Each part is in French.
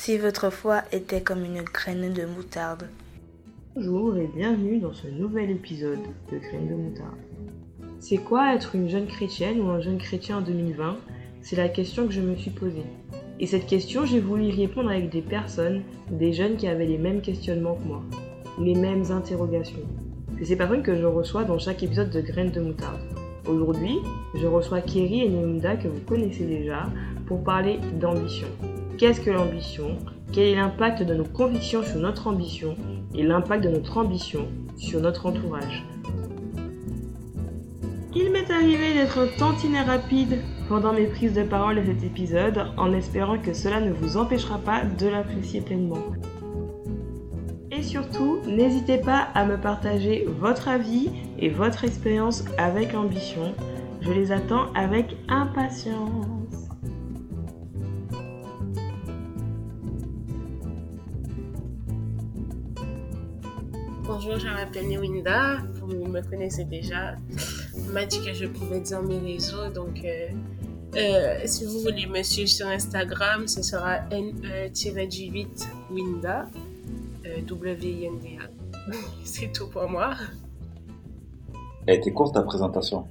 si votre foi était comme une graine de moutarde. Bonjour et bienvenue dans ce nouvel épisode de Graine de moutarde. C'est quoi être une jeune chrétienne ou un jeune chrétien en 2020 C'est la question que je me suis posée. Et cette question, j'ai voulu y répondre avec des personnes, des jeunes qui avaient les mêmes questionnements que moi, les mêmes interrogations. C'est ces personnes que je reçois dans chaque épisode de Graines de moutarde. Aujourd'hui, je reçois Kerry et Nemunda que vous connaissez déjà pour parler d'ambition. Qu'est-ce que l'ambition Quel est l'impact de nos convictions sur notre ambition et l'impact de notre ambition sur notre entourage Il m'est arrivé d'être un tantinet rapide pendant mes prises de parole de cet épisode en espérant que cela ne vous empêchera pas de l'apprécier pleinement. Et surtout, n'hésitez pas à me partager votre avis et votre expérience avec l'ambition. Je les attends avec impatience. Bonjour, je m'appelle Newinda. Vous me connaissez déjà. On m'a dit que je pouvais dire mes réseaux. Donc, euh, euh, si vous voulez me suivre sur Instagram, ce sera ne-8winda. Euh, W-I-N-D-A. C'est tout pour moi. Elle était courte ta présentation.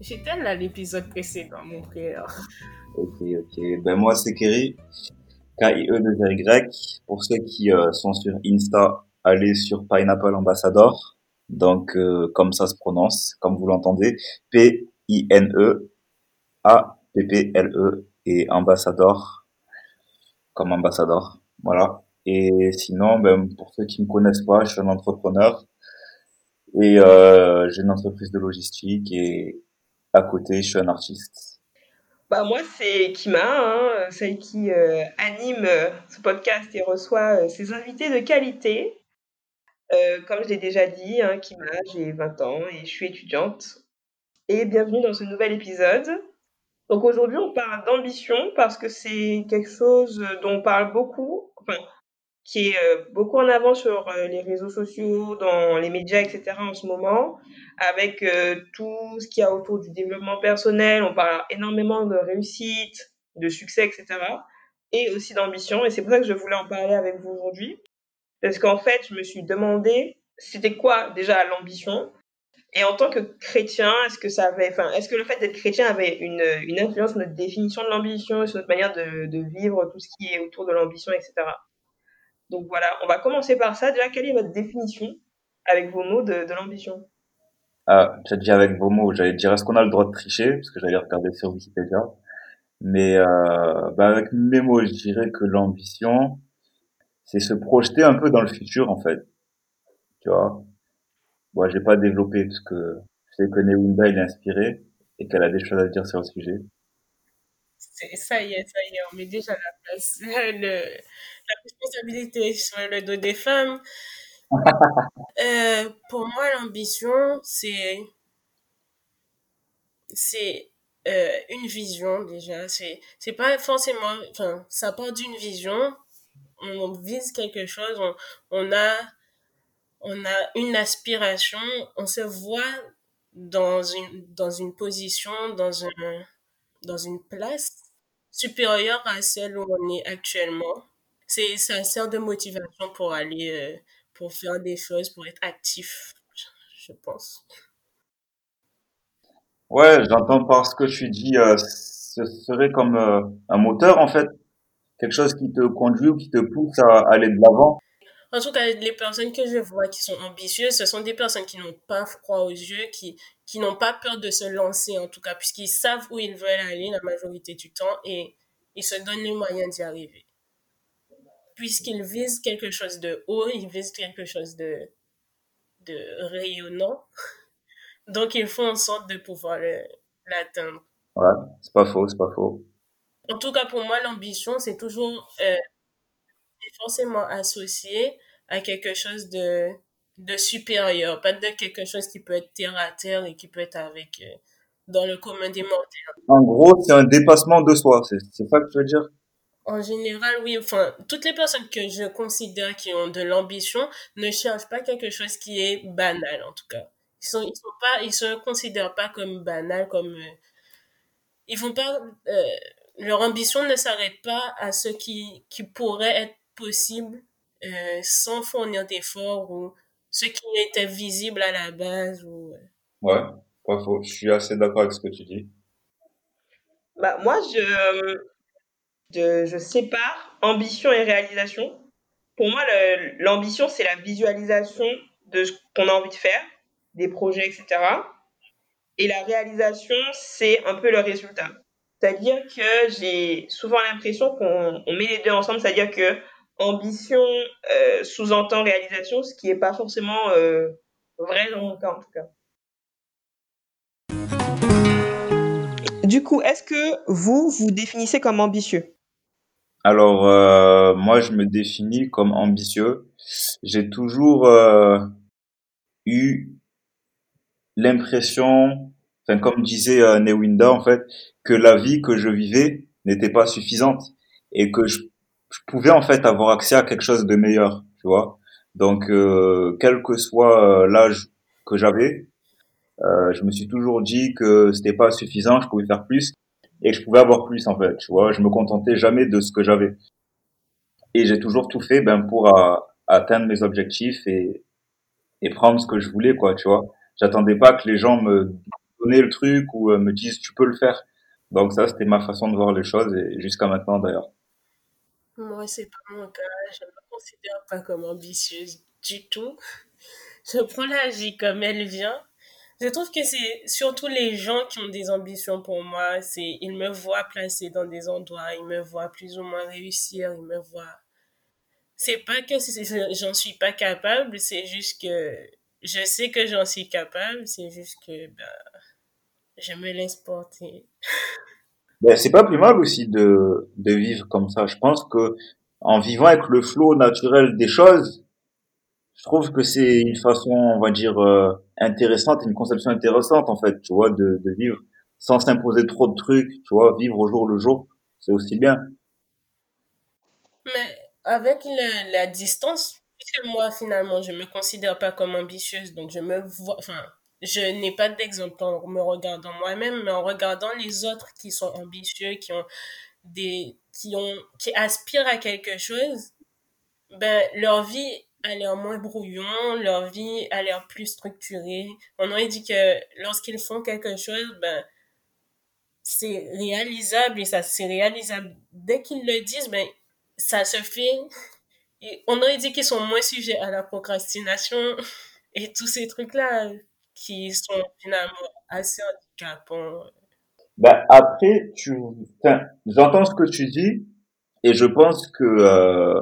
J'étais là l'épisode précédent, mon frère. Ok, ok. Ben moi, c'est Kerry. K-I-E-2-Y. Pour ceux qui euh, sont sur Insta, allez sur Pineapple Ambassador. Donc, euh, comme ça se prononce, comme vous l'entendez. P-I-N-E A-P-P-L-E et Ambassador comme ambassadeur. Voilà. Et sinon, ben, pour ceux qui me connaissent pas, je suis un entrepreneur et euh, j'ai une entreprise de logistique et à côté, je suis un artiste. Bah moi, c'est Kima, hein, celle qui euh, anime ce podcast et reçoit ses invités de qualité. Euh, comme je l'ai déjà dit, hein, Kima, j'ai 20 ans et je suis étudiante. Et bienvenue dans ce nouvel épisode. Donc aujourd'hui, on parle d'ambition parce que c'est quelque chose dont on parle beaucoup, enfin, qui est euh, beaucoup en avant sur euh, les réseaux sociaux, dans les médias, etc. en ce moment, avec tout ce qu'il y a autour du développement personnel. On parle énormément de réussite, de succès, etc. Et aussi d'ambition. Et c'est pour ça que je voulais en parler avec vous aujourd'hui. Parce qu'en fait, je me suis demandé, c'était quoi déjà l'ambition Et en tant que chrétien, est-ce que ça avait, enfin, est-ce que le fait d'être chrétien avait une, influence sur notre définition de l'ambition sur notre manière de, vivre tout ce qui est autour de l'ambition, etc. Donc voilà, on va commencer par ça. Déjà, quelle est votre définition avec vos mots de, de l'ambition? Ah, j'ai dit avec vos mots, j'allais dire est-ce qu'on a le droit de tricher? Parce que j'allais regarder sur Wikipédia. Mais euh, bah avec mes mots, je dirais que l'ambition, c'est se projeter un peu dans le futur en fait. Tu vois? Moi, j'ai pas développé parce que je sais que Newinda il est inspiré et qu'elle a des choses à dire sur le sujet. Ça y est, ça y est, on met déjà la place. Le, la responsabilité sur le dos des femmes. Euh, pour moi, l'ambition, c'est c'est euh, une vision déjà. C'est pas forcément, enfin, ça part d'une vision. On vise quelque chose, on, on a on a une aspiration, on se voit dans une dans une position, dans un dans une place supérieure à celle où on est actuellement. C'est ça sert de motivation pour aller euh, pour faire des choses, pour être actif, je pense. Ouais, j'entends par ce que tu dis, euh, ce serait comme euh, un moteur en fait, quelque chose qui te conduit ou qui te pousse à aller de l'avant. En tout cas, les personnes que je vois qui sont ambitieuses, ce sont des personnes qui n'ont pas froid aux yeux, qui, qui n'ont pas peur de se lancer, en tout cas, puisqu'ils savent où ils veulent aller la majorité du temps et ils se donnent les moyens d'y arriver. Puisqu'ils visent quelque chose de haut, ils visent quelque chose de, de rayonnant, donc ils font en sorte de pouvoir l'atteindre. Ouais, c'est pas faux, c'est pas faux. En tout cas, pour moi, l'ambition, c'est toujours euh, forcément associé à quelque chose de, de supérieur, pas de quelque chose qui peut être terre à terre et qui peut être avec euh, dans le commun des mortels. En gros, c'est un dépassement de soi, c'est c'est ça que tu veux dire? En général, oui, enfin, toutes les personnes que je considère qui ont de l'ambition ne cherchent pas quelque chose qui est banal, en tout cas. Ils sont, ils sont pas, ils se considèrent pas comme banal, comme, euh, ils vont pas, euh, leur ambition ne s'arrête pas à ce qui, qui pourrait être possible euh, sans fournir d'efforts ou ce qui était visible à la base. Ou... Euh. Ouais, pas faux. Je suis assez d'accord avec ce que tu dis. Bah, moi, je, je, je sépare ambition et réalisation. Pour moi, l'ambition, c'est la visualisation de ce qu'on a envie de faire, des projets, etc. Et la réalisation, c'est un peu le résultat. C'est-à-dire que j'ai souvent l'impression qu'on met les deux ensemble, c'est-à-dire que ambition euh, sous-entend réalisation, ce qui n'est pas forcément euh, vrai dans mon cas en tout cas. Du coup, est-ce que vous vous définissez comme ambitieux? Alors, euh, moi, je me définis comme ambitieux. J'ai toujours eu l'impression, enfin, comme disait Newinda, en fait, que la vie que je vivais n'était pas suffisante et que je, pouvais en fait avoir accès à quelque chose de meilleur, tu vois. Donc, euh, quel que soit euh, l'âge que j'avais, euh, je me suis toujours dit que c'était pas suffisant, je pouvais faire plus et que je pouvais avoir plus en fait, tu vois. Je me contentais jamais de ce que j'avais et j'ai toujours tout fait ben pour atteindre mes objectifs et et prendre ce que je voulais quoi, tu vois. J'attendais pas que les gens me donnaient le truc ou me disent tu peux le faire. Donc ça, c'était ma façon de voir les choses et jusqu'à maintenant d'ailleurs. Moi, c'est pas mon cas. Je ne me considère pas comme ambitieuse du tout. Je prends la vie comme elle vient. Je trouve que c'est surtout les gens qui ont des ambitions pour moi. C'est, ils me voient placée dans des endroits, ils me voient plus ou moins réussir, ils me voient. C'est pas que j'en suis pas capable, c'est juste que je sais que j'en suis capable, c'est juste que, ben, je me laisse porter. Ben, c'est pas plus mal aussi de, de vivre comme ça. Je pense que en vivant avec le flot naturel des choses, je trouve que c'est une façon, on va dire, euh, intéressante, une conception intéressante en fait, tu vois, de, de vivre sans s'imposer trop de trucs, tu vois, vivre au jour le jour, c'est aussi bien. Mais avec la, la distance, puisque moi finalement je me considère pas comme ambitieuse, donc je me vois, enfin je n'ai pas d'exemple en me regardant moi-même, mais en regardant les autres qui sont ambitieux, qui ont des, qui ont, qui aspirent à quelque chose, ben, leur vie a l'air moins brouillon, leur vie a l'air plus structurée. On aurait dit que lorsqu'ils font quelque chose, ben, c'est réalisable et ça, c'est réalisable. Dès qu'ils le disent, ben, ça se fait. On aurait dit qu'ils sont moins sujets à la procrastination et tous ces trucs-là qui sont finalement assez handicapants. Ben, après, tu, j'entends ce que tu dis et je pense que, euh,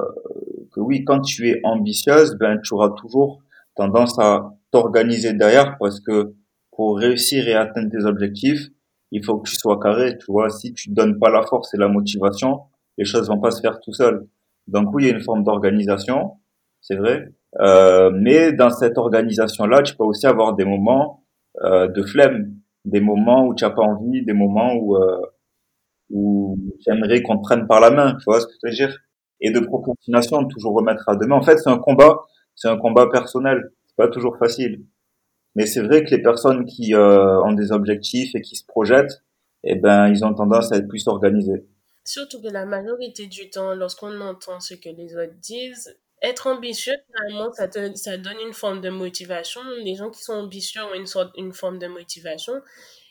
que oui, quand tu es ambitieuse, ben, tu auras toujours tendance à t'organiser derrière parce que pour réussir et atteindre tes objectifs, il faut que tu sois carré, tu vois. Si tu donnes pas la force et la motivation, les choses vont pas se faire tout seul. Donc oui, il y a une forme d'organisation, c'est vrai, euh, mais dans cette organisation-là, tu peux aussi avoir des moments euh, de flemme, des moments où tu n'as pas envie, des moments où euh, où tu aimerais qu'on te prenne par la main, tu vois ce que je veux dire? Et de procrastination, toujours remettre à demain. En fait, c'est un combat, c'est un combat personnel. C'est pas toujours facile. Mais c'est vrai que les personnes qui euh, ont des objectifs et qui se projettent, eh ben, ils ont tendance à être plus organisés. Surtout que la majorité du temps, lorsqu'on entend ce que les autres disent, être ambitieux, finalement, ça, te, ça donne une forme de motivation. Les gens qui sont ambitieux ont une, sorte, une forme de motivation.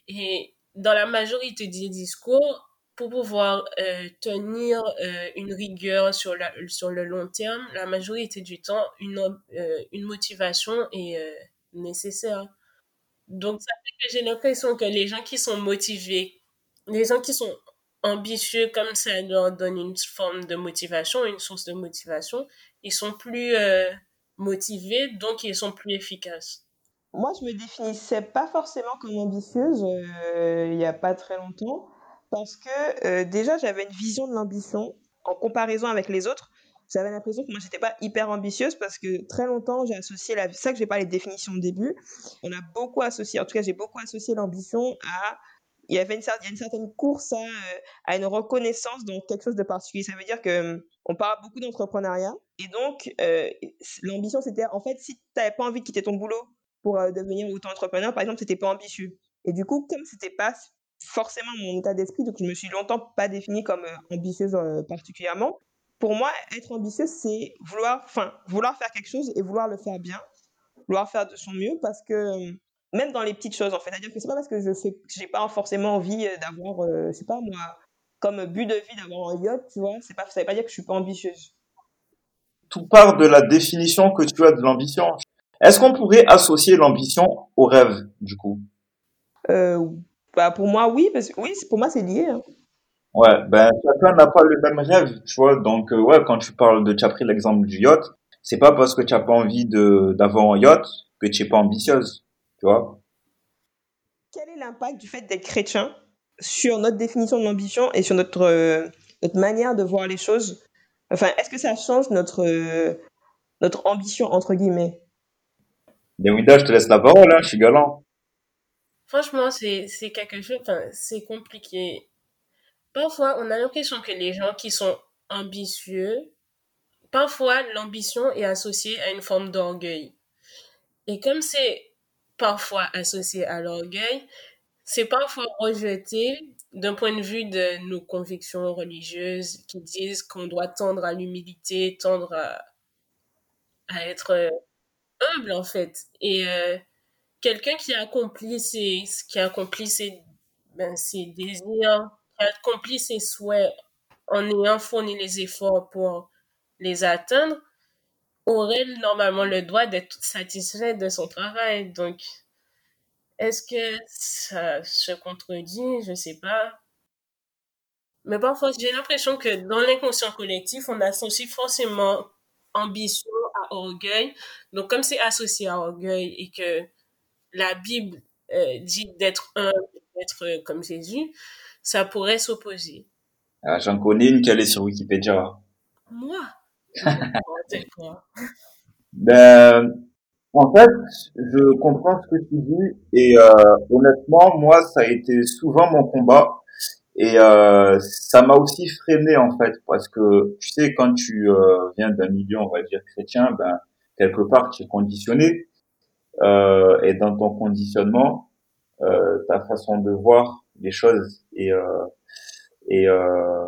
Et dans la majorité des discours, pour pouvoir euh, tenir euh, une rigueur sur, la, sur le long terme, la majorité du temps, une, euh, une motivation est nécessaire. Donc, ça fait que j'ai l'impression que les gens qui sont motivés, les gens qui sont ambitieux comme ça leur donne une forme de motivation, une source de motivation, ils sont plus euh, motivés, donc ils sont plus efficaces. Moi, je me définissais pas forcément comme ambitieuse euh, il y a pas très longtemps, parce que euh, déjà j'avais une vision de l'ambition en comparaison avec les autres. J'avais l'impression que moi j'étais pas hyper ambitieuse parce que très longtemps j'ai associé la, ça que j'ai pas les définitions au début. On a beaucoup associé, en tout cas j'ai beaucoup associé l'ambition à il y avait une, a une certaine course à, à, une reconnaissance dans quelque chose de particulier. Ça veut dire que on parle beaucoup d'entrepreneuriat et donc euh, l'ambition c'était en fait si tu n'avais pas envie de quitter ton boulot pour euh, devenir auto-entrepreneur par exemple c'était pas ambitieux et du coup comme c'était pas forcément mon état d'esprit, donc je me suis longtemps pas définie comme euh, ambitieuse euh, particulièrement. Pour moi, être ambitieuse, c'est vouloir, enfin, vouloir faire quelque chose et vouloir le faire bien, vouloir faire de son mieux, parce que même dans les petites choses, en fait, c'est-à-dire que c'est pas parce que je fais, j'ai pas forcément envie d'avoir, je sais pas moi, comme but de vie d'avoir un yacht, tu vois, c'est pas, ça veut pas dire que je suis pas ambitieuse. Tout part de la définition que tu as de l'ambition. Est-ce qu'on pourrait associer l'ambition au rêve, du coup? Euh, bah, Pour moi, oui, parce que oui, pour moi, c'est lié. Hein. Ouais, ben chacun n'a pas le même rêve, tu vois. Donc euh, ouais, quand tu parles de, tu as pris l'exemple du yacht, c'est pas parce que tu n'as pas envie d'avoir un yacht que tu n'es pas ambitieuse, tu vois. Quel est l'impact du fait d'être chrétien sur notre définition de l'ambition et sur notre euh, notre manière de voir les choses Enfin, est-ce que ça change notre notre ambition entre guillemets? Demida, je te laisse la parole, hein, je suis galant. Franchement, c'est, c'est quelque chose, c'est compliqué. Parfois, on a l'impression que les gens qui sont ambitieux, parfois, l'ambition est associée à une forme d'orgueil. Et comme c'est parfois associé à l'orgueil, c'est parfois rejeté d'un point de vue de nos convictions religieuses qui disent qu'on doit tendre à l'humilité, tendre à, être humble en fait. Et euh, quelqu'un qui accomplit ses, qui ben, ses désirs, qui accomplit ses souhaits en ayant fourni les efforts pour les atteindre, aurait normalement le droit d'être satisfait de son travail. Donc, est-ce que ça se contredit? Je sais pas. Mais parfois, j'ai l'impression que dans l'inconscient collectif, on associe forcément ambition à orgueil. Donc, comme c'est associé à orgueil et que la Bible euh, dit d'être un, d'être euh, comme Jésus, ça pourrait s'opposer. Ah, J'en connais une qui allait sur Wikipédia. Moi? Ben, en fait, je comprends ce que tu dis et euh, honnêtement, moi, ça a été souvent mon combat et euh, ça m'a aussi freiné en fait parce que tu sais quand tu euh, viens d'un milieu on va dire chrétien, ben quelque part tu es conditionné euh, et dans ton conditionnement, euh, ta façon de voir les choses et euh, et euh,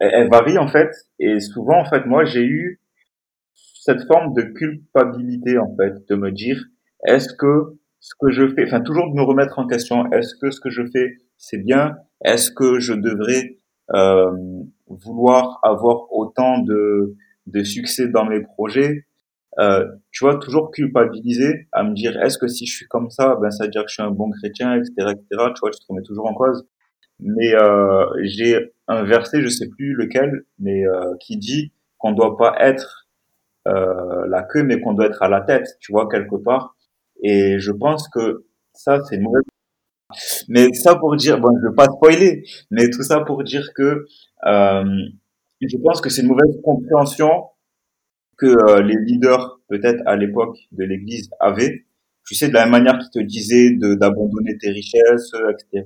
elle varie en fait. Et souvent en fait moi j'ai eu cette forme de culpabilité en fait de me dire est-ce que ce que je fais enfin toujours de me remettre en question est-ce que ce que je fais c'est bien? Est-ce que je devrais euh, vouloir avoir autant de, succès dans mes projets? Euh, Tu vois, toujours culpabiliser à me dire est-ce que si je suis comme ça, ben ça veut dire que je suis un bon chrétien, etc., etc. Tu vois, tu te remets toujours en cause. Mais euh, j'ai un verset, je sais plus lequel, mais qui dit qu'on doit pas être la queue, mais qu'on doit être à la tête, tu vois, quelque part. Et je pense que ça, c'est une mauvaise mais ça pour dire, bon, je veux pas spoiler, mais tout ça pour dire que euh, je pense que c'est une mauvaise compréhension que euh, les leaders, peut-être à l'époque de l'Église, avaient. Tu sais, de la même manière qu'ils te disaient d'abandonner tes richesses, etc.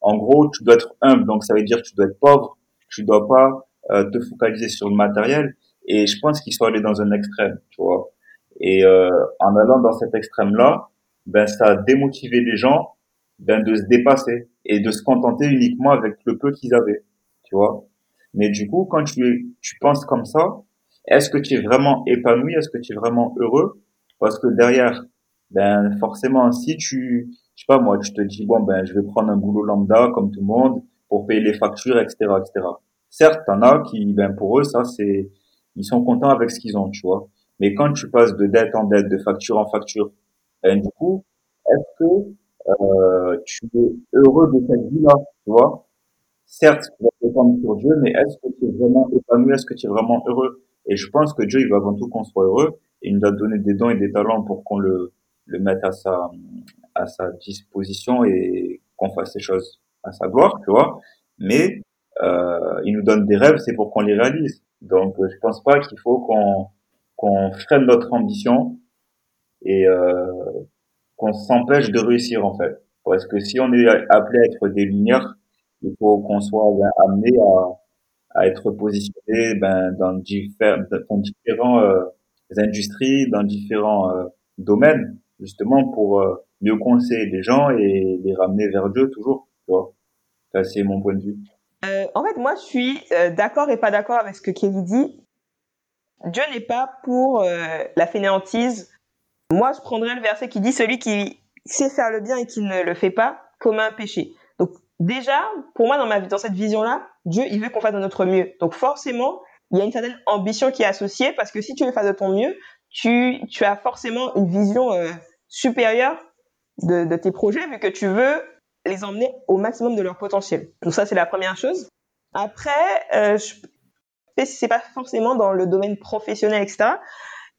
En gros, tu dois être humble, donc ça veut dire que tu dois être pauvre, tu dois pas euh, te focaliser sur le matériel. Et je pense qu'ils sont allés dans un extrême, tu vois. Et euh, en allant dans cet extrême-là, ben ça a démotivé les gens ben, de se dépasser et de se contenter uniquement avec le peu qu'ils avaient, tu vois. Mais du coup, quand tu, tu penses comme ça, est-ce que tu es vraiment épanoui? Est-ce que tu es vraiment heureux? Parce que derrière, ben forcément, si tu, je sais pas moi, tu te dis bon ben je vais prendre un boulot lambda comme tout le monde pour payer les factures, etc., etc. Certes, t'en as qui, ben pour eux, ça c'est, ils sont contents avec ce qu'ils ont, tu vois. Mais quand tu passes de dette en dette, de facture en facture, ben du coup, est-ce que euh, tu es heureux de cette vie-là, tu vois? Certes, tu vas dépendre sur Dieu, mais est-ce que tu es vraiment épanoui, est-ce que tu es vraiment heureux? Et je pense que Dieu, il veut avant tout qu'on soit heureux, et il nous a donné des dons et des talents pour qu'on le, le mette à sa, à sa disposition et qu'on fasse ces choses à sa gloire, tu vois. Mais il nous donne des rêves, c'est pour qu'on les réalise. Donc, je pense pas qu'il faut qu'on qu'on freine notre ambition et euh, qu'on s'empêche de réussir en fait. Parce que si on est appelé à être des lumières, il faut qu'on soit ben, amené à, à être positionné ben, dans, différents, dans différents euh, industries, dans différents euh, domaines, justement pour euh, mieux conseiller les gens et les ramener vers Dieu toujours. Tu vois. c'est mon point de vue. Euh, en fait, moi, je suis euh, d'accord et pas d'accord avec ce que Kelly dit. Dieu n'est pas pour euh, la fainéantise. Moi, je prendrais le verset qui dit celui qui sait faire le bien et qui ne le fait pas comme un péché. Donc déjà, pour moi, dans ma dans cette vision-là, Dieu, il veut qu'on fasse de notre mieux. Donc forcément, il y a une certaine ambition qui est associée parce que si tu veux faire de ton mieux, tu, tu as forcément une vision euh, supérieure de, de tes projets vu que tu veux les emmener au maximum de leur potentiel. Donc ça, c'est la première chose. Après, euh, je c'est pas forcément dans le domaine professionnel, etc.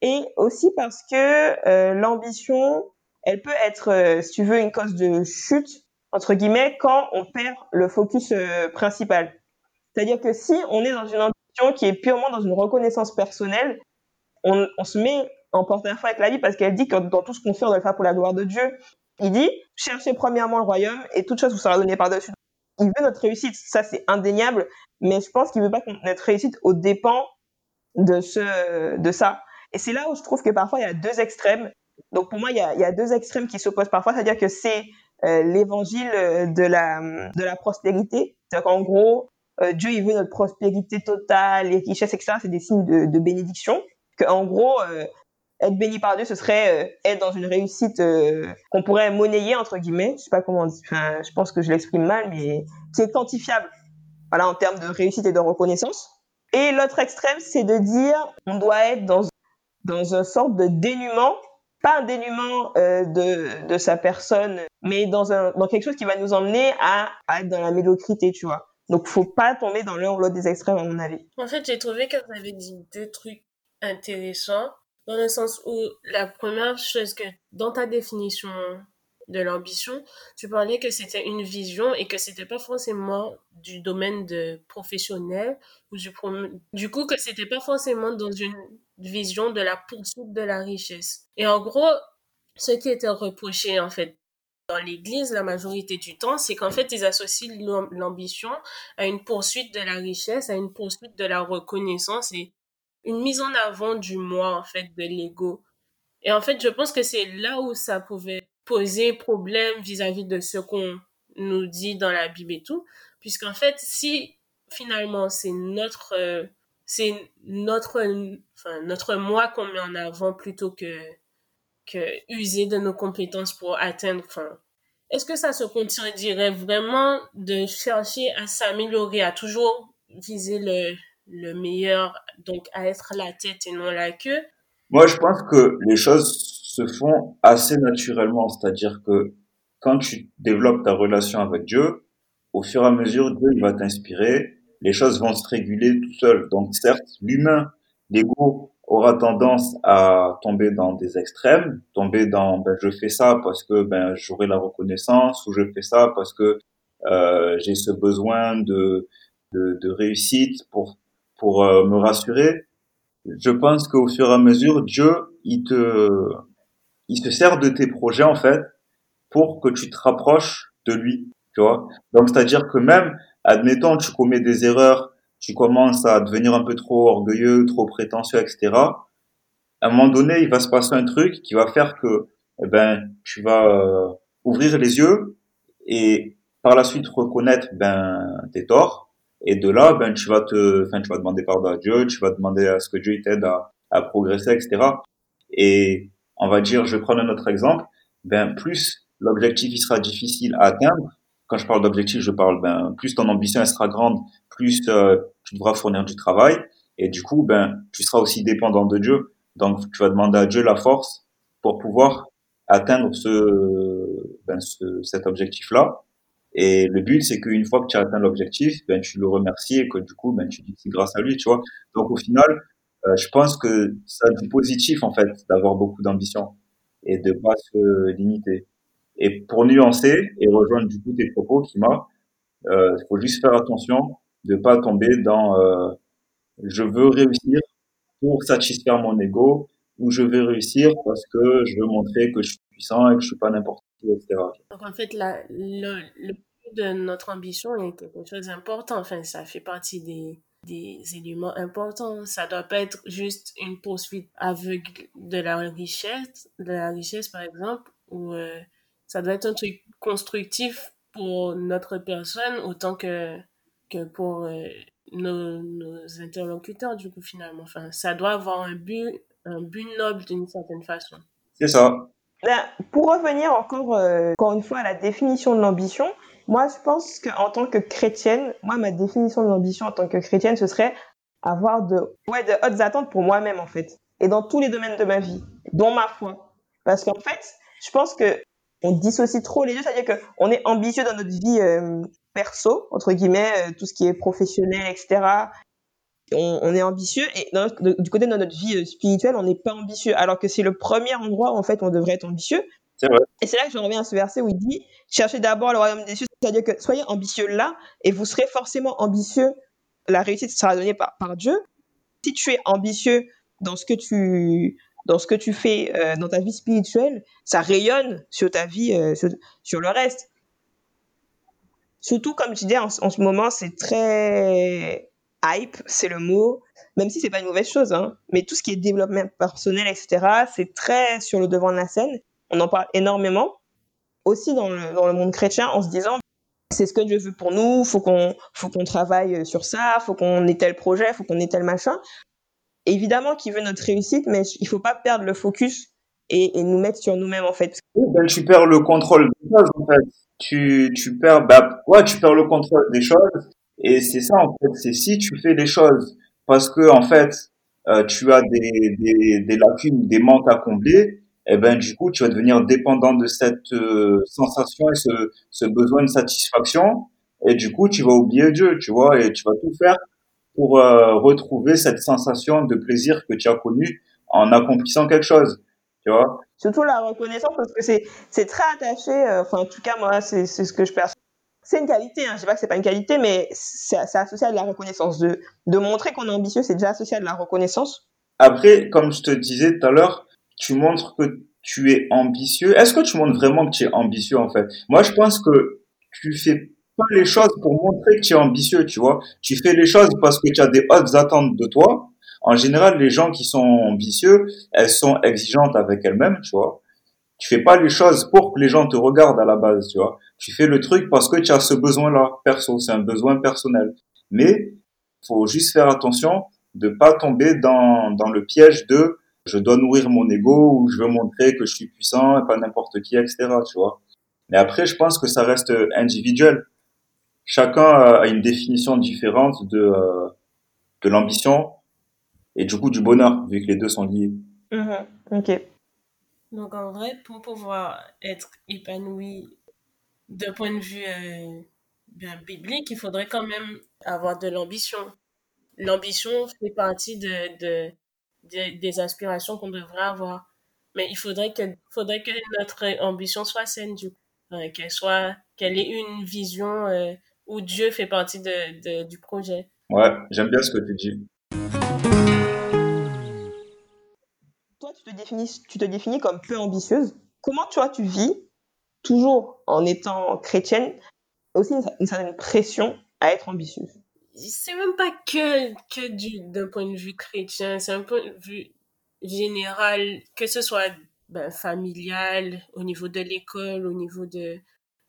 Et aussi parce que euh, l'ambition, elle peut être, euh, si tu veux, une cause de chute entre guillemets quand on perd le focus euh, principal. C'est-à-dire que si on est dans une ambition qui est purement dans une reconnaissance personnelle, on, se met en porte-à-faux avec la vie parce qu'elle dit que dans tout ce qu'on fait, on doit le faire pour la gloire de Dieu. Il dit, cherchez premièrement le royaume et toute chose vous sera donnée par-dessus. Il veut notre réussite, ça c'est indéniable, mais je pense qu'il veut pas notre réussite au dépens de ce, de ça. Et c'est là où je trouve que parfois il y a deux extrêmes. Donc pour moi, il y a, deux extrêmes qui s'opposent parfois, c'est-à-dire que c'est euh, l'évangile de la, de la prospérité. C'est-à-dire qu'en gros, euh, Dieu il veut notre prospérité totale, les richesses, etc. C'est des signes de, de bénédiction. Que en gros, euh, être béni par Dieu, ce serait euh, être dans une réussite euh, qu'on pourrait monnayer entre guillemets. Je sais pas comment. Enfin, je pense que je l'exprime mal, mais qui est quantifiable. Voilà, en termes de réussite et de reconnaissance. Et l'autre extrême, c'est de dire on doit être dans dans une sorte de dénuement, pas un dénuement euh, de de sa personne, mais dans un dans quelque chose qui va nous emmener à, à être dans la médiocrité, tu vois. Donc, faut pas tomber dans l'un ou l'autre des extrêmes, à mon avis. En fait, j'ai trouvé que vous avez dit deux trucs intéressants dans le sens où la première chose que dans ta définition de l'ambition, tu parlais que c'était une vision et que c'était pas forcément du domaine de professionnel ou du, du coup que c'était pas forcément dans une vision de la poursuite de la richesse. Et en gros, ce qui était reproché en fait dans l'église la majorité du temps, c'est qu'en fait ils associent l'ambition à une poursuite de la richesse, à une poursuite de la reconnaissance et une mise en avant du moi, en fait, de l'ego. Et en fait, je pense que c'est là où ça pouvait poser problème vis-à-vis de ce qu'on nous dit dans la Bible et tout. Puisqu'en fait, si finalement c'est notre, euh, c'est notre, enfin, notre moi qu'on met en avant plutôt que, que user de nos compétences pour atteindre, enfin, est-ce que ça se contiredirait vraiment de chercher à s'améliorer, à toujours viser le, le meilleur, donc à être la tête et non la queue. Moi, je pense que les choses se font assez naturellement, c'est-à-dire que quand tu développes ta relation avec Dieu, au fur et à mesure, Dieu il va t'inspirer, les choses vont se réguler tout seul. Donc certes, l'humain, l'ego aura tendance à tomber dans des extrêmes, tomber dans ben, je fais ça parce que ben j'aurai la reconnaissance ou je fais ça parce que euh, j'ai ce besoin de, de, de réussite pour pour euh, me rassurer. Je pense qu'au fur et à mesure, Dieu, il te, il se sert de tes projets en fait pour que tu te rapproches de lui, tu vois. Donc c'est-à-dire que même, admettons, tu commets des erreurs, tu commences à devenir un peu trop orgueilleux, trop prétentieux, etc. À un moment donné, il va se passer un truc qui va faire que, eh ben, tu vas euh, ouvrir les yeux et par la suite reconnaître ben tes torts et de là, ben, tu vas te, enfin, tu vas demander pardon à Dieu, tu vas demander à ce que Dieu t'aide à, à progresser, etc. Et on va dire, je vais prendre un autre exemple, ben, plus l'objectif il sera difficile à atteindre. Quand je parle d'objectif, je parle, ben, plus ton ambition elle sera grande, plus euh, tu devras fournir du travail. Et du coup, ben, tu seras aussi dépendant de Dieu. Donc, tu vas demander à Dieu la force pour pouvoir atteindre ce, ben, ce, cet objectif-là. Et le but, c'est qu'une fois que tu as atteint l'objectif, ben, tu le remercies et que du coup, ben, tu dis c'est grâce à lui, tu vois. Donc au final, euh, je pense que ça positif, en fait, d'avoir beaucoup d'ambition et de pas se limiter. Et pour nuancer et rejoindre du coup tes propos, Kima, il euh, faut juste faire attention de pas tomber dans euh, je veux réussir pour satisfaire mon ego ou je veux réussir parce que je veux montrer que je puissant et que je suis pas n'importe qui, etc. Donc en fait, la, le, le de notre ambition est quelque chose d'important. Enfin, ça fait partie des, des éléments importants. Ça doit pas être juste une poursuite aveugle de la richesse, de la richesse par exemple, ou euh, ça doit être un truc constructif pour notre personne autant que, que pour euh, nos, nos, interlocuteurs, du coup, finalement. Enfin, ça doit avoir un but, un but noble d'une certaine façon. C'est ça. Ben, pour revenir encore, euh, encore une fois à la définition de l'ambition, moi, je pense qu'en tant que chrétienne, moi, ma définition de l'ambition en tant que chrétienne, ce serait avoir de, ouais, de hautes attentes pour moi-même, en fait. Et dans tous les domaines de ma vie, dont ma foi. Parce qu'en fait, je pense que on dissocie trop les deux, c'est-à-dire qu'on est ambitieux dans notre vie euh, perso, entre guillemets, euh, tout ce qui est professionnel, etc. On, on est ambitieux et du côté de notre vie euh, spirituelle, on n'est pas ambitieux. Alors que c'est le premier endroit où en fait on devrait être ambitieux. Vrai. Et c'est là que je reviens à ce verset où il dit cherchez d'abord le royaume des cieux, c'est-à-dire que soyez ambitieux là et vous serez forcément ambitieux. La réussite sera donnée par, par Dieu. Si tu es ambitieux dans ce que tu dans ce que tu fais euh, dans ta vie spirituelle, ça rayonne sur ta vie, euh, sur, sur, le reste. Surtout, comme tu dis, en, en ce moment, c'est très hype, c'est le mot, même si c'est pas une mauvaise chose, hein, mais tout ce qui est développement personnel, etc., c'est très sur le devant de la scène. On en parle énormément. Aussi dans le, dans le monde chrétien, en se disant, c'est ce que Dieu veut pour nous, faut qu'on, faut qu'on travaille sur ça, faut qu'on ait tel projet, faut qu'on ait tel machin évidemment qu'il veut notre réussite, mais il faut pas perdre le focus et, nous mettre sur nous-mêmes en fait. Ben, tu perds le contrôle des choses en fait. Tu, tu perds, bah, tu perds le contrôle des choses. Et c'est ça en fait, c'est si tu fais les choses parce que en fait euh, tu as des, des, des lacunes, des manques à combler, et eh ben du coup tu vas devenir dépendant de cette euh, sensation et ce, besoin de satisfaction, et du coup tu vas oublier Dieu, tu vois, et tu vas tout faire pour euh, retrouver cette sensation de plaisir que tu as connue en accomplissant quelque chose, tu vois. Surtout la reconnaissance parce que c'est très attaché. Enfin, en tout cas, moi, c'est ce que je perçois. C'est une qualité. Hein, je sais pas que c'est pas une qualité, mais c'est associé à de la reconnaissance. De de montrer qu'on est ambitieux, c'est déjà associé à de la reconnaissance. Après, comme je te disais tout à l'heure, tu montres que tu es ambitieux. Est-ce que tu montres vraiment que tu es ambitieux en fait? Moi, je pense que tu fais pas les choses pour montrer que tu es ambitieux, tu vois. Tu fais les choses parce que tu as des hautes attentes de toi. En général, les gens qui sont ambitieux, elles sont exigeantes avec elles-mêmes, tu vois. Tu fais pas les choses pour que les gens te regardent à la base, tu vois. Tu fais le truc parce que tu as ce besoin-là, perso, c'est un besoin personnel. Mais faut juste faire attention de pas tomber dans, dans le piège de je dois nourrir mon ego ou je veux montrer que je suis puissant et pas n'importe qui, etc., tu vois. Mais après, je pense que ça reste individuel chacun a une définition différente de, euh, de l'ambition et du coup du bonheur, vu que les deux sont liés. Ok. Donc en vrai, pour pouvoir être épanoui d'un point de vue euh, bien biblique, il faudrait quand même avoir de l'ambition. L'ambition fait partie de, de, des aspirations qu'on devrait avoir. Mais il faudrait que, faudrait que notre ambition soit saine, du coup. qu'elle soit, qu'elle ait une vision euh, où Dieu fait partie de, de, du projet. Ouais, j'aime bien ce que tu dis. Toi, tu te définis, tu te définis comme peu ambitieuse. Comment toi tu vis, toujours en étant chrétienne, aussi une, certaine pression à être ambitieuse? C'est même pas que, que d'un point de vue chrétien, c'est un point de vue général, que ce soit ben, familial, au niveau de l'école, au niveau de,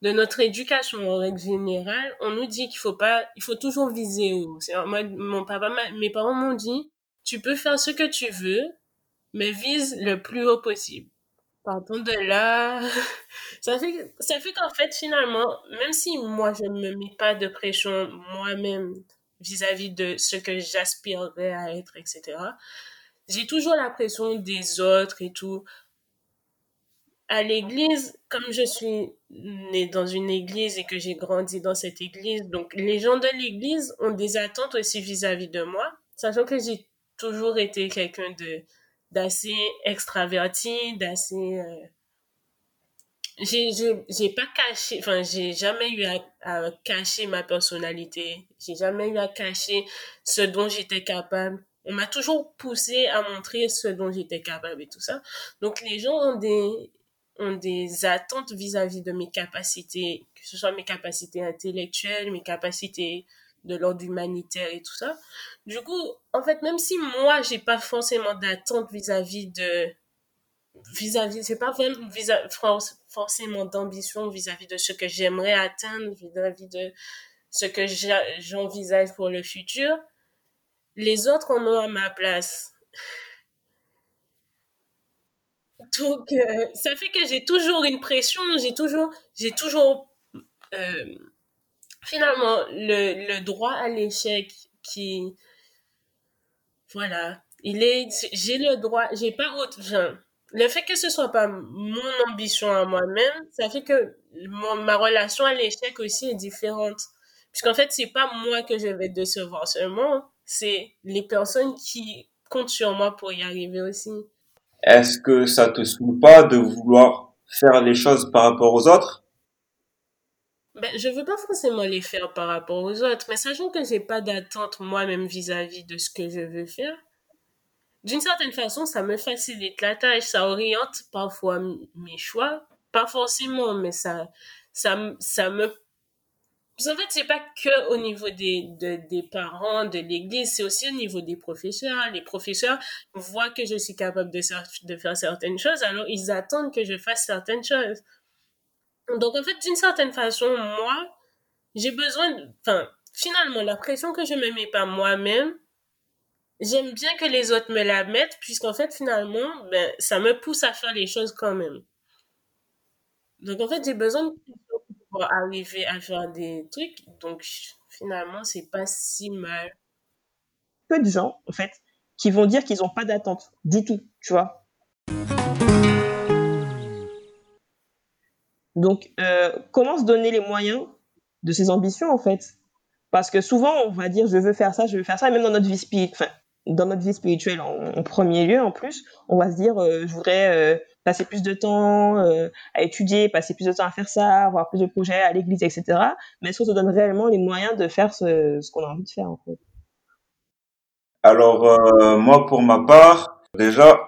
de notre éducation en règle générale, on nous dit qu'il faut pas, il faut toujours viser haut. Mon papa, mes parents m'ont dit, tu peux faire ce que tu veux, mais vise le plus haut possible. Partons de là, ça fait, ça fait qu'en fait, finalement, même si moi, je ne me mets pas de pression moi-même vis-à-vis de ce que j'aspirerais à être, etc., j'ai toujours la pression des autres et tout à l'église, comme je suis née dans une église et que j'ai grandi dans cette église, donc les gens de l'église ont des attentes aussi vis-à-vis de moi, sachant que j'ai toujours été quelqu'un de d'assez extraverti, d'assez euh... j'ai pas caché enfin j'ai jamais eu à, à, cacher ma personnalité. J'ai jamais eu à cacher ce dont j'étais capable. On m'a toujours poussé à montrer ce dont j'étais capable et tout ça. Donc les gens ont des ont des attentes vis-à-vis de mes capacités, que ce soit mes capacités intellectuelles, mes capacités de l'ordre humanitaire et tout ça. Du coup, en fait, même si moi, j'ai pas forcément d'attente vis-à-vis de vis-à-vis, c'est pas vraiment forcément d'ambition vis-à-vis de ce que j'aimerais atteindre, vis-à-vis de ce que j'envisage pour le futur. Les autres en ont à ma place. Donc, euh, ça fait que j'ai toujours une pression, j'ai toujours, j'ai toujours, euh, finalement, le, droit à l'échec qui, voilà, il est, j'ai le droit, j'ai pas autre, le fait que ce soit pas mon ambition à moi-même, ça fait que ma relation à l'échec aussi est différente. Puisqu'en fait, c'est pas moi que je vais décevoir seulement, c'est les personnes qui comptent sur moi pour y arriver aussi. Est-ce que ça te saoule pas de vouloir faire les choses par rapport aux autres? Ben, je veux pas forcément les faire par rapport aux autres, mais sachant que j'ai pas d'attente moi-même vis-à-vis de ce que je veux faire, d'une certaine façon, ça me facilite la tâche, ça oriente parfois mes choix, pas forcément, mais ça, ça, ça me en fait, c'est pas que au niveau des, des parents, de l'église, c'est aussi au niveau des professeurs. Les professeurs voient que je suis capable de, de faire certaines choses, alors ils attendent que je fasse certaines choses. Donc, en fait, d'une certaine façon, moi, j'ai besoin enfin, finalement, la pression que je me mets pas moi-même, j'aime bien que les autres me la mettent, puisqu'en fait, finalement, ben, ça me pousse à faire les choses quand même. Donc, en fait, j'ai besoin de pour arriver à faire des trucs. Donc, finalement, c'est pas si mal. Peu de gens, en fait, qui vont dire qu'ils n'ont pas d'attente du tout, tu vois. Donc, euh, comment se donner les moyens de ses ambitions, en fait? Parce que souvent, on va dire, je veux faire ça, je veux faire ça, et même dans notre vie spirituelle, en, premier lieu, en plus, on va se dire, euh, je voudrais euh, passer plus de temps à étudier, passer plus de temps à faire ça, avoir plus de projets à l'église, etc. Mais est-ce qu'on se donne réellement les moyens de faire ce, qu'on a envie de faire en fait? Alors moi pour ma part, déjà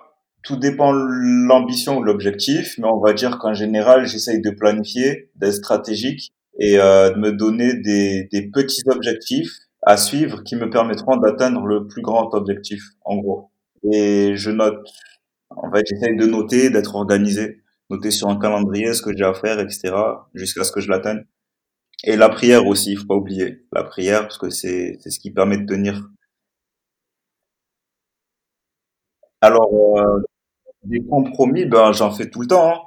tout dépend l'ambition l'objectif, mais on va dire qu'en général j'essaye de planifier, d'être stratégique et euh, de me donner des, des petits objectifs à suivre qui me permettront d'atteindre le plus grand objectif en gros. Et je note en fait, j'essaye de noter, d'être organisé, noter sur un calendrier ce que j'ai à faire, etc., jusqu'à ce que je l'atteigne. Et la prière aussi, il faut pas oublier la prière parce que c'est c'est ce qui permet de tenir. Alors euh, des compromis, ben j'en fais tout le temps. Hein.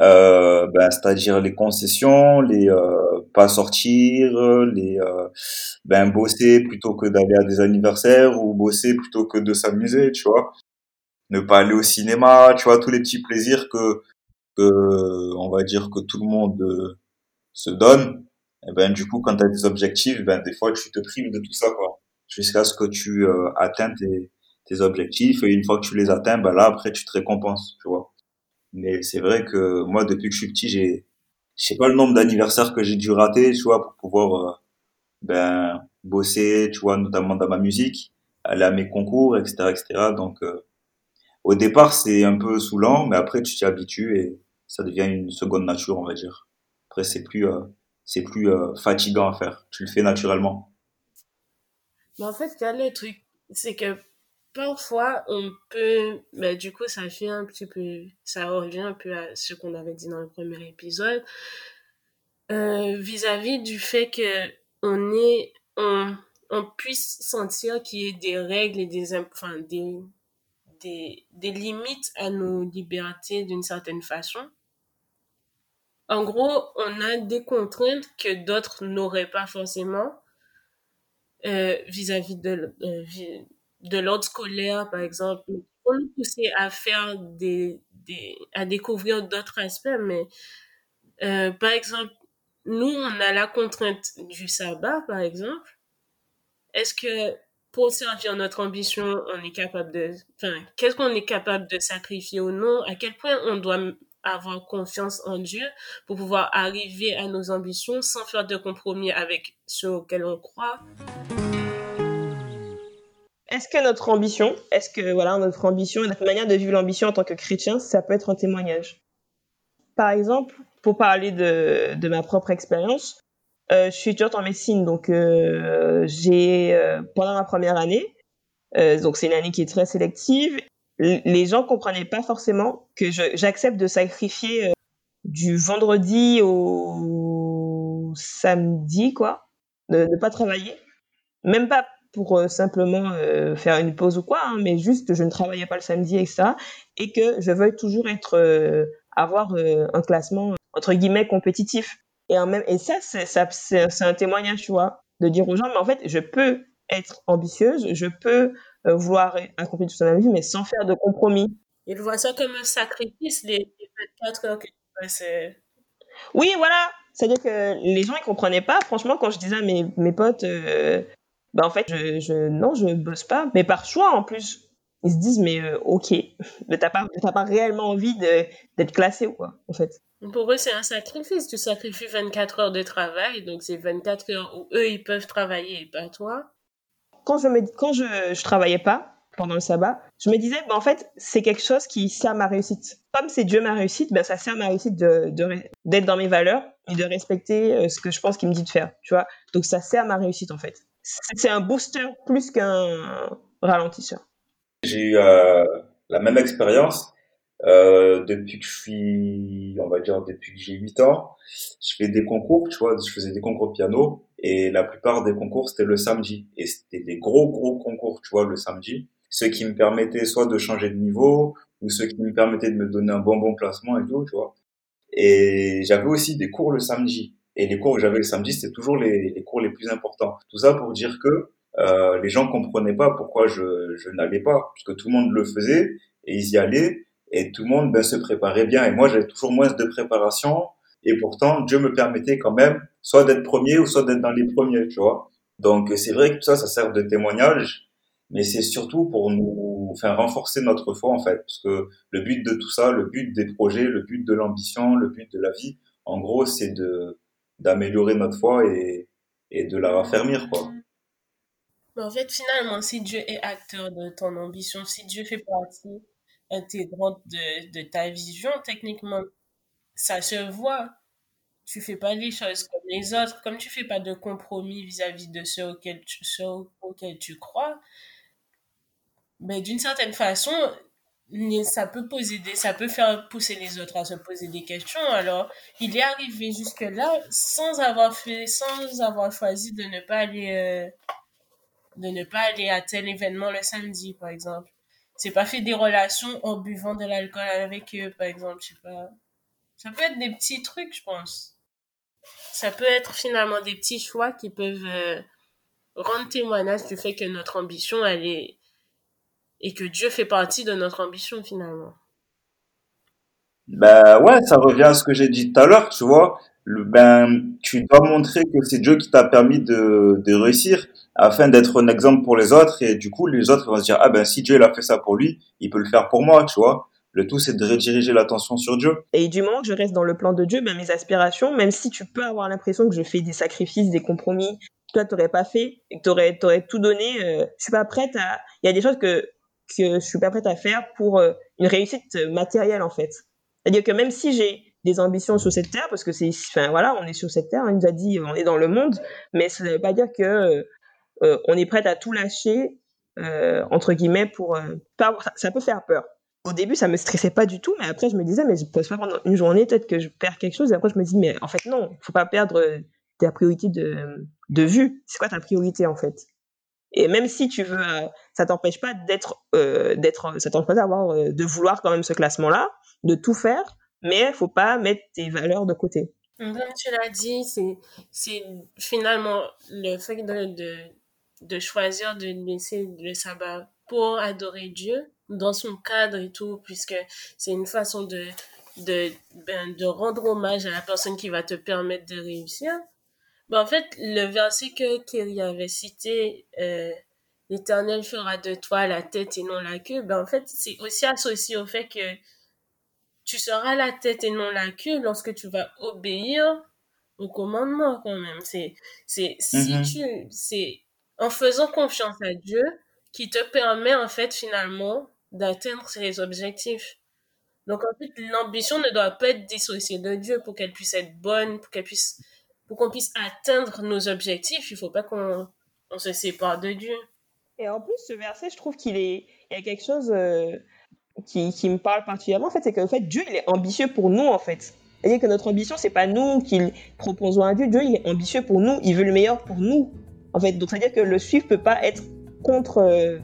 Euh, ben c'est-à-dire les concessions, les euh, pas sortir, les euh, ben bosser plutôt que d'aller à des anniversaires ou bosser plutôt que de s'amuser, tu vois ne pas aller au cinéma, tu vois, tous les petits plaisirs que, que on va dire que tout le monde euh, se donne. Et ben du coup, quand tu as des objectifs, ben des fois tu te prives de tout ça quoi, jusqu'à ce que tu euh, atteins tes, tes objectifs et une fois que tu les atteins, ben là après tu te récompenses, tu vois. Mais c'est vrai que moi depuis que je suis petit, j'ai je sais pas le nombre d'anniversaires que j'ai dû rater, tu vois, pour pouvoir euh, ben bosser, tu vois, notamment dans ma musique, aller à mes concours, etc., etc. Donc au départ, c'est un peu saoulant, mais après, tu t'y habitues et ça devient une seconde nature, on va dire. Après, c'est plus, euh, c'est plus euh, fatigant à faire. Tu le fais naturellement. Mais en fait, a le truc, c'est que parfois, on peut, mais du coup, ça fait un petit peu, ça revient un peu à ce qu'on avait dit dans le premier épisode, euh, vis-à-vis du fait que on est, on, on puisse sentir qu'il y ait des règles et des, enfin, des, des, des limites à nos libertés d'une certaine façon. En gros, on a des contraintes que d'autres n'auraient pas forcément euh, vis-à-vis de, euh, de l'ordre scolaire, par exemple. On nous pousser à faire des, des à découvrir d'autres aspects, mais euh, par exemple, nous, on a la contrainte du sabbat, par exemple. Est-ce que pour servir notre ambition, on est capable de, enfin, qu'est-ce qu'on est capable de sacrifier ou non, à quel point on doit avoir confiance en Dieu pour pouvoir arriver à nos ambitions sans faire de compromis avec ceux auxquels on croit? Est-ce que notre ambition, est-ce que voilà notre ambition notre manière de vivre l'ambition en tant que chrétien, ça peut être un témoignage? Par exemple, pour parler de, de ma propre expérience, euh, je suis étudiante en médecine, donc euh, j'ai euh, pendant ma première année, donc c'est une année qui est très sélective. les gens comprenaient pas forcément que j'accepte de sacrifier du vendredi au samedi, quoi, de ne pas travailler. Même pas pour simplement faire une pause ou quoi, hein, mais juste je ne travaillais pas le samedi, etc. Et que je veuille toujours être, avoir un classement, entre guillemets, compétitif. Et, en même, et ça, c'est un témoignage, tu vois, de dire aux gens, mais en fait, je peux être ambitieuse, je peux vouloir accomplir tout ça dans ma vie, mais sans faire de compromis. Ils voient ça comme un sacrifice, les 24 heures que oui, voilà. C'est-à-dire que les gens, ils comprenaient pas. Franchement, quand je disais à mes, mes potes, euh, bah, en fait, je, je, non, je bosse pas. Mais par choix, en plus. Ils se disent, mais euh, ok, mais t'as pas, pas réellement envie d'être classé ou quoi, en fait. Pour eux, c'est un sacrifice. Tu sacrifies 24 heures de travail, donc c'est 24 heures où eux, ils peuvent travailler et pas toi. Quand je me, quand je, je travaillais pas, pendant le sabbat, je me disais, bah, en fait, c'est quelque chose qui sert à ma réussite. Comme c'est Dieu ma réussite, ben, ça sert à ma réussite d'être de, d'être dans mes valeurs et de respecter euh, ce que je pense qu'il me dit de faire, tu vois. Donc ça sert à ma réussite, en fait. C'est un booster plus qu'un ralentisseur. J'ai eu euh, la même expérience euh, depuis que je suis, on va dire, depuis que j'ai 8 ans. Je fais des concours, tu vois, je faisais des concours piano et la plupart des concours, c'était le samedi. Et c'était des gros, gros concours, tu vois, le samedi ce qui me permettait soit de changer de niveau ou ce qui me permettait de me donner un bon bon classement et tout, tu vois. Et j'avais aussi des cours le samedi. Et les cours que j'avais le samedi, c'était toujours les, les, cours les plus importants. Tout ça pour dire que euh, les gens comprenaient pas pourquoi je, je n'allais pas, parce que tout le monde le faisait et ils y allaient et tout le monde ben, se préparait bien. Et moi, j'avais toujours moins de préparation et pourtant Dieu me permettait quand même soit d'être premier ou soit d'être dans les premiers, tu vois. Donc c'est vrai que tout ça, ça sert de témoignage mais c'est surtout pour nous faire renforcer notre foi en fait, parce que le but de tout ça, le but des projets, le but de l'ambition, le but de la vie, en gros, c'est de d'améliorer notre foi et, et de la raffermir quoi. Mais en fait, finalement, si Dieu est acteur de ton ambition, si Dieu fait partie intégrante de, de ta vision, techniquement, ça se voit. Tu fais pas les choses comme les autres, comme tu fais pas de compromis vis-à-vis de ceux auxquels tu, ceux auxquels tu crois, mais d'une certaine façon, ça peut poser des, ça peut faire pousser les autres à se poser des questions. Alors, il est arrivé jusque là sans avoir fait, sans avoir choisi de ne pas aller, euh, de ne pas aller à tel événement le samedi, par exemple. C'est pas fait des relations en buvant de l'alcool avec eux, par exemple, je sais pas. Ça peut être des petits trucs, je pense. Ça peut être finalement des petits choix qui peuvent euh, rendre témoignage du fait que notre ambition, elle est, et que Dieu fait partie de notre ambition finalement. Ben ouais, ça revient à ce que j'ai dit tout à l'heure, tu vois. Le, ben, tu dois montrer que c'est Dieu qui t'a permis de, de réussir afin d'être un exemple pour les autres et du coup les autres vont se dire ah ben si Dieu l'a fait ça pour lui, il peut le faire pour moi, tu vois. Le tout c'est de rediriger l'attention sur Dieu. Et du moment que je reste dans le plan de Dieu, ben mes aspirations, même si tu peux avoir l'impression que je fais des sacrifices, des compromis, toi t'aurais pas fait, et que t'aurais aurais tout donné, euh, je suis pas prête à. Il y a des choses que que je suis pas prête à faire pour euh, une réussite matérielle en fait. C'est-à-dire que même si j'ai des ambitions sur cette terre, parce que c'est, enfin voilà, on est sur cette terre, hein, il nous a dit, on est dans le monde, mais ça ne veut pas dire que euh, on est prête à tout lâcher euh, entre guillemets pour ça, ça, peut faire peur. Au début, ça me stressait pas du tout, mais après je me disais, mais je peux pas pendant une journée, peut-être que je perds quelque chose. Et après je me dis, mais en fait non, faut pas perdre ta priorité de, de vue. C'est quoi ta priorité en fait? Et même si tu veux, ça t'empêche pas d'être, euh, d'être, ça t'empêche pas d'avoir, euh, de vouloir quand même ce classement-là, de tout faire, mais faut pas mettre tes valeurs de côté. Comme tu l'as dit, c'est, c'est finalement le fait de, de, de choisir de laisser le sabbat pour adorer Dieu dans son cadre et tout, puisque c'est une façon de, de, ben, de rendre hommage à la personne qui va te permettre de réussir. Ben, en fait, le verset que Kerry avait cité, euh, l'Éternel fera de toi la tête et non la queue, ben, en fait, c'est aussi associé au fait que tu seras la tête et non la queue lorsque tu vas obéir au commandement, quand même. C'est, c'est, si mm-hmm. tu, c'est en faisant confiance à Dieu qui te permet, en fait, finalement, d'atteindre ses objectifs. Donc, en fait, l'ambition ne doit pas être dissociée de Dieu pour qu'elle puisse être bonne, pour qu'elle puisse pour qu'on puisse atteindre nos objectifs, il faut pas qu'on on se sépare de Dieu. Et en plus, ce verset, je trouve qu'il est, il y a quelque chose euh, qui, qui, me parle particulièrement, en fait, c'est qu'en fait, Dieu, il est ambitieux pour nous, en fait. C'est-à-dire que notre ambition, c'est pas nous qui proposons à Dieu. Dieu, il est ambitieux pour nous. Il veut le meilleur pour nous. En fait, donc, c'est-à-dire que le suivre peut pas être contre. Euh,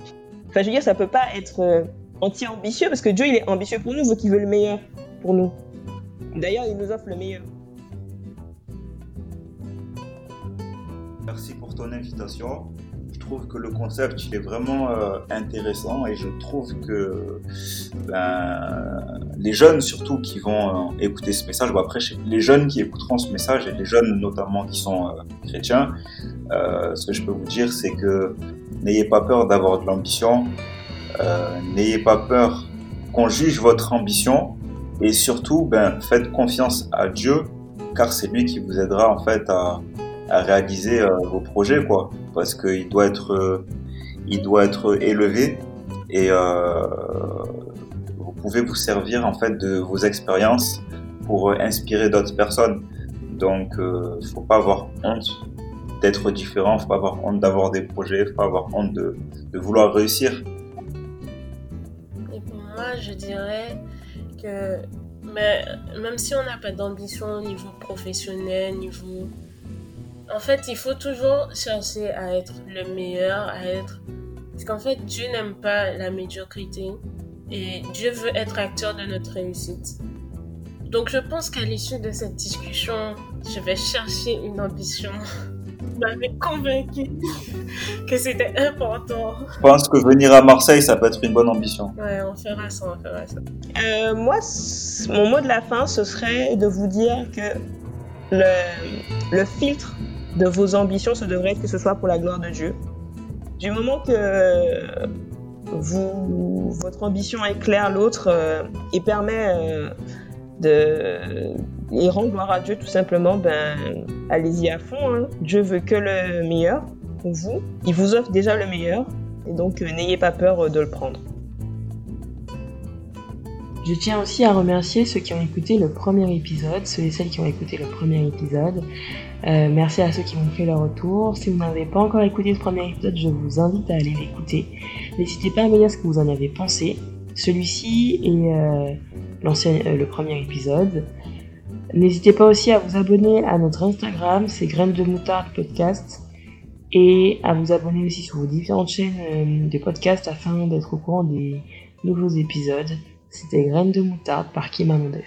enfin, je veux dire, ça peut pas être euh, anti-ambitieux parce que Dieu, il est ambitieux pour nous, veut qu'il veut le meilleur pour nous. D'ailleurs, il nous offre le meilleur. Merci pour ton invitation. Trouve que le concept il est vraiment euh, intéressant et je trouve que ben, les jeunes surtout qui vont euh, écouter ce message, bon après les jeunes qui écouteront ce message et les jeunes notamment qui sont euh, chrétiens, ce que je peux vous dire c'est que n'ayez pas peur d'avoir de l'ambition, n'ayez pas peur qu'on juge votre ambition et surtout ben, faites confiance à Dieu car c'est lui qui vous aidera en fait à, à réaliser vos projets quoi parce qu'il doit être, euh, il doit être élevé et euh, vous pouvez vous servir en fait de vos expériences pour inspirer d'autres personnes. Donc, euh, faut pas avoir honte d'être différent, faut pas avoir honte d'avoir des projets, faut pas avoir honte de, vouloir réussir. Et pour moi, je dirais que même si on n'a pas d'ambition au niveau professionnel, niveau en fait, il faut toujours chercher à être le meilleur, à être... Parce qu'en fait, Dieu n'aime pas la médiocrité et Dieu veut être acteur de notre réussite. Donc je pense qu'à l'issue de cette discussion, je vais chercher une ambition. Vous m'avez convaincu que c'était important. Je pense que venir à Marseille, ça peut être une bonne ambition. Ouais, on fera ça, on fera ça. Euh, moi, mon mot de la fin, ce serait de vous dire que le, le filtre de vos ambitions, ce devrait être que ce soit pour la gloire de Dieu. Du moment que vous, votre ambition éclaire l'autre euh, et permet euh, de et rend gloire à Dieu tout simplement, ben allez-y à fond. Hein. Dieu veut que le meilleur pour vous. Il vous offre déjà le meilleur et donc euh, n'ayez pas peur de le prendre. Je tiens aussi à remercier ceux qui ont écouté le premier épisode, ceux et celles qui ont écouté le premier épisode. Euh, merci à ceux qui m'ont fait leur retour. Si vous n'avez pas encore écouté ce premier épisode, je vous invite à aller l'écouter. N'hésitez pas à me dire ce que vous en avez pensé. Celui-ci est euh, euh, le premier épisode. N'hésitez pas aussi à vous abonner à notre Instagram, c'est Graines de Moutarde Podcast, et à vous abonner aussi sur vos différentes chaînes de podcast afin d'être au courant des nouveaux épisodes. C'était Graines de Moutarde par Kim Amondes.